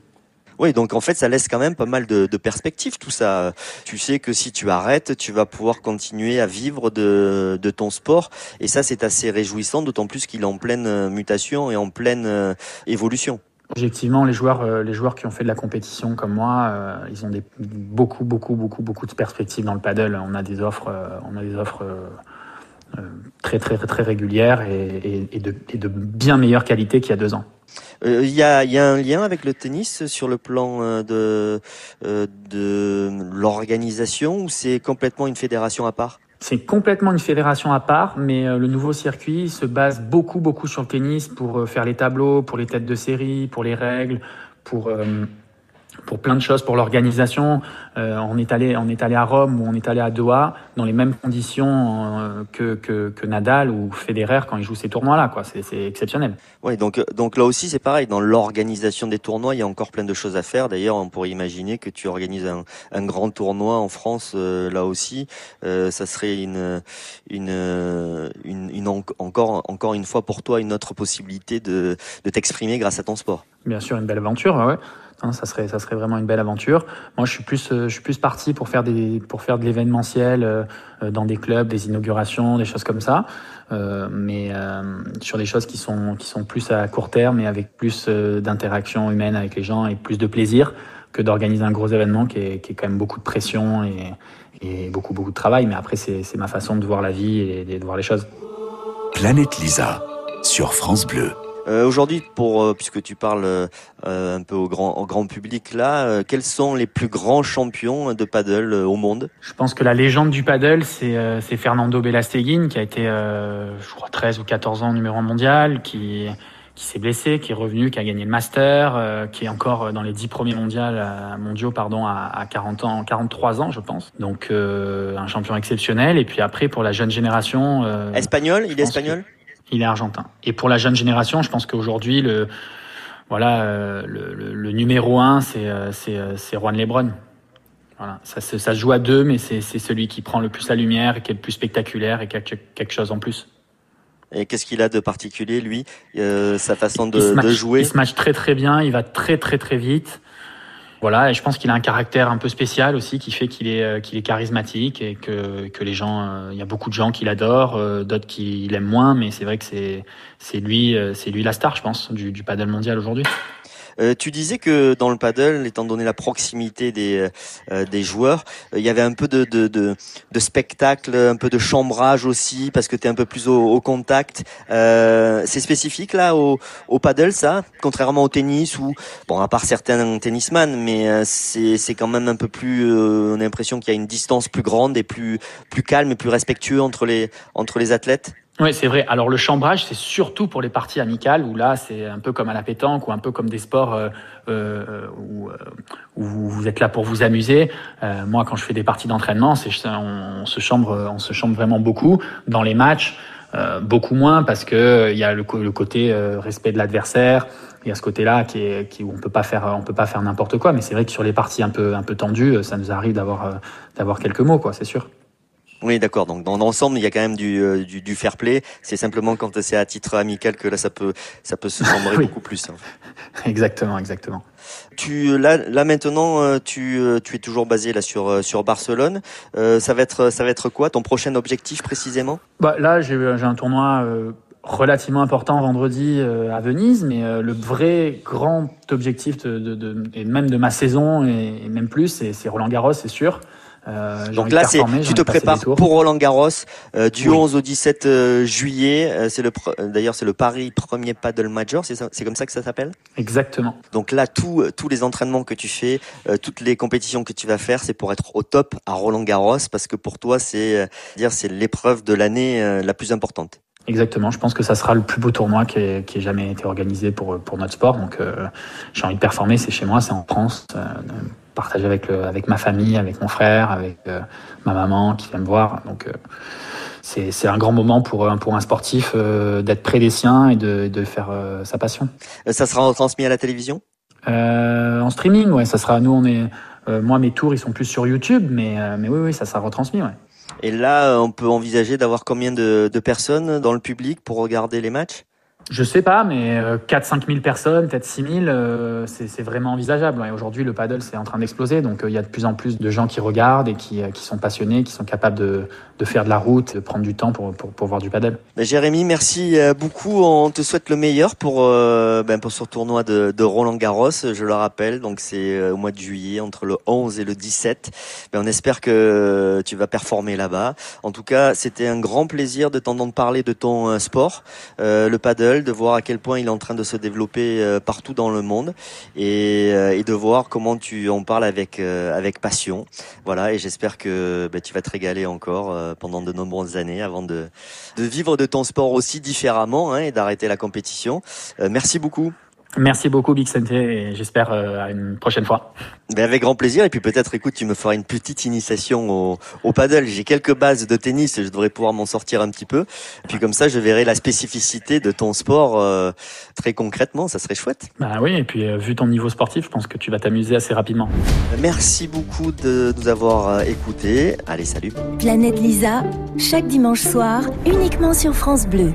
Oui, donc en fait, ça laisse quand même pas mal de, perspectives, tout ça. Tu sais que si tu arrêtes, tu vas pouvoir continuer à vivre de, ton sport. Et ça, c'est assez réjouissant, d'autant plus qu'il est en pleine euh, mutation et en pleine euh, évolution. Objectivement, les joueurs, euh, les joueurs qui ont fait de la compétition comme moi, ils ont beaucoup, beaucoup, beaucoup, beaucoup de perspectives dans le paddle. On a des offres, on a des offres très, très, très, régulières et de bien meilleure qualité qu'il y a deux ans. Euh, Il y, a, y a un lien avec le tennis sur le plan euh, de, euh, de l'organisation ou c'est complètement une fédération à part? C'est complètement une fédération à part, mais le nouveau circuit se base beaucoup, beaucoup sur le tennis pour faire les tableaux, pour les têtes de série, pour les règles, pour, pour plein de choses, pour l'organisation. Euh, on est allé, on est allé à Rome ou on est allé à Doha dans les mêmes conditions euh, que, que, que, Nadal ou Federer quand ils jouent ces tournois-là. Quoi, c'est exceptionnel. Oui, donc donc là aussi c'est pareil. Dans l'organisation des tournois, il y a encore plein de choses à faire. D'ailleurs, on pourrait imaginer que tu organises un, un grand tournoi en France euh, là aussi. Euh, ça serait une une, une, une encore encore une fois pour toi une autre possibilité de de t'exprimer grâce à ton sport. Bien sûr, une belle aventure. Ouais. Hein, ça serait, ça serait vraiment une belle aventure. Moi, je suis plus, euh, je suis plus parti pour faire des, pour faire de l'événementiel euh, dans des clubs, des inaugurations, des choses comme ça. Euh, mais sur des choses qui sont, qui sont plus à court terme et avec plus d'interaction humaine avec les gens et plus de plaisir que d'organiser un gros événement qui est, qui est quand même beaucoup de pression et, et beaucoup, beaucoup de travail. Mais après, c'est ma façon de voir la vie et de voir les choses. Planète Lisa sur France Bleu. Euh, Aujourd'hui, pour euh, puisque tu parles euh, un peu au grand, au grand public là, euh, quels sont les plus grands champions de paddle au monde? Je pense que la légende du paddle, c'est Fernando Belasteguin qui a été, je crois, 13 ou 14 ans numéro 1 mondial, qui qui s'est blessé, qui est revenu, qui a gagné le master, qui est encore dans les 10 premiers mondial, mondiaux pardon, à, à, 40 ans, 43 ans, je pense. Donc un champion exceptionnel. Et puis après, pour la jeune génération, espagnol, il est espagnol? Il est argentin. Et pour la jeune génération, je pense qu'aujourd'hui, le, voilà, euh, le, le, le, numéro un, c'est euh, euh, Juan Lebron. Voilà, ça, ça, se joue à deux, mais c'est celui qui prend le plus la lumière et qui est le plus spectaculaire et qui a quelque chose en plus. Et qu'est-ce qu'il a de particulier, lui? Euh, Sa façon de, match, de, jouer? Il se match très très bien, il va très très très vite. Voilà, et je pense qu'il a un caractère un peu spécial aussi qui fait qu'il est, euh, qu'il est charismatique et que, que les gens, euh, il y a beaucoup de gens qui l'adorent, euh, d'autres qui l'aiment moins, mais c'est vrai que c'est, c'est lui, c'est lui la star, je pense, du, du paddle mondial aujourd'hui. Euh, tu disais que dans le paddle, étant donné la proximité des, euh, des joueurs, euh, il y avait un peu de, de, de, de, spectacle, un peu de chambrage aussi, parce que tu es un peu plus au, au contact. c'est spécifique là au, au paddle, ça, contrairement au tennis, ou bon, à part certains tennisman, mais c'est quand même un peu plus, on a l'impression qu'il y a une distance plus grande et plus, plus calme et plus respectueux entre les, entre les athlètes? Oui, c'est vrai. Alors le chambrage, c'est surtout pour les parties amicales où là, c'est un peu comme à la pétanque ou un peu comme des sports euh, euh, où, euh, où, vous êtes là pour vous amuser. Euh, moi, quand je fais des parties d'entraînement, c'est on, se chambre, on se chambre vraiment beaucoup. Dans les matchs, euh, beaucoup moins parce que il y a le, le côté respect de l'adversaire. Il y a ce côté-là qui est qui où on peut pas faire on peut pas faire n'importe quoi. Mais c'est vrai que sur les parties un peu un peu tendues, ça nous arrive d'avoir d'avoir quelques mots, quoi. C'est sûr. Oui, d'accord. Donc dans l'ensemble, il y a quand même du, euh, du, du fair play. C'est simplement quand c'est à titre amical que là, ça peut, ça peut se [LAUGHS] oui. beaucoup plus. Hein. Exactement, exactement. Tu là, là maintenant, euh, tu, euh, tu es toujours basé là sur sur Barcelone. Euh, ça va être ça va être quoi ton prochain objectif précisément? Bah là, j'ai un tournoi. Euh relativement important vendredi euh, à Venise, mais euh, le vrai grand objectif de, de, de, et même de ma saison et, et même plus, c'est Roland Garros, c'est sûr. Euh, Donc là, c'est tu te prépares pour Roland Garros euh, du oui. 11 au 17 euh, juillet. Euh, c'est le d'ailleurs c'est le Paris premier paddle major. C'est c'est comme ça que ça s'appelle? Exactement. Donc là, tous tous les entraînements que tu fais, euh, toutes les compétitions que tu vas faire, c'est pour être au top à Roland Garros parce que pour toi, c'est dire c'est l'épreuve de l'année la plus importante. Exactement, je pense que ça sera le plus beau tournoi qui ait, qui ait jamais été organisé pour, pour notre sport. Donc euh, j'ai envie de performer, c'est chez moi, c'est en France. Euh, partager avec, le, avec ma famille, avec mon frère, avec euh, ma maman qui vient me voir. Donc euh, c'est un grand moment pour, pour un sportif euh, d'être près des siens et de, de faire euh, sa passion. Ça sera retransmis à la télévision? En streaming, ouais, ça sera. Nous, on est. moi, mes tours, ils sont plus sur YouTube, mais, mais oui, oui, ça sera retransmis, ouais. Et là, on peut envisager d'avoir combien de, de, personnes dans le public pour regarder les matchs? Je sais pas, mais 4-5 000 personnes, peut-être 6 000, euh, c'est vraiment envisageable. Et aujourd'hui, le paddle, c'est en train d'exploser. Donc, il y a de plus en plus de gens qui regardent et qui, qui sont passionnés, qui sont capables de, de, faire de la route, de prendre du temps pour, pour, pour voir du paddle. Ben, Jérémy, merci euh, beaucoup. On te souhaite le meilleur pour, euh, ben, pour ce tournoi de, de Roland Garros. Je le rappelle, donc c'est au mois de juillet, entre le 11 et le 17. Ben, on espère que tu vas performer là-bas. En tout cas, c'était un grand plaisir de t'entendre parler de ton sport, le paddle, de voir à quel point il est en train de se développer partout dans le monde et, et de voir comment tu en parles avec, avec passion. Voilà, et j'espère que ben, tu vas te régaler encore pendant de nombreuses années avant de, de vivre de ton sport aussi différemment hein, et d'arrêter la compétition. Euh, merci beaucoup. Merci beaucoup, Big Santé, et j'espère euh, à une prochaine fois. Ben avec grand plaisir. Et puis peut-être, écoute, tu me feras une petite initiation au, au paddle. J'ai quelques bases de tennis et je devrais pouvoir m'en sortir un petit peu. Et puis comme ça, je verrai la spécificité de ton sport euh, très concrètement. Ça serait chouette. Bah oui, et puis euh, vu ton niveau sportif, je pense que tu vas t'amuser assez rapidement. Merci beaucoup de nous avoir euh, écoutés. Allez, salut. Planète Lisa, chaque dimanche soir, uniquement sur France Bleu.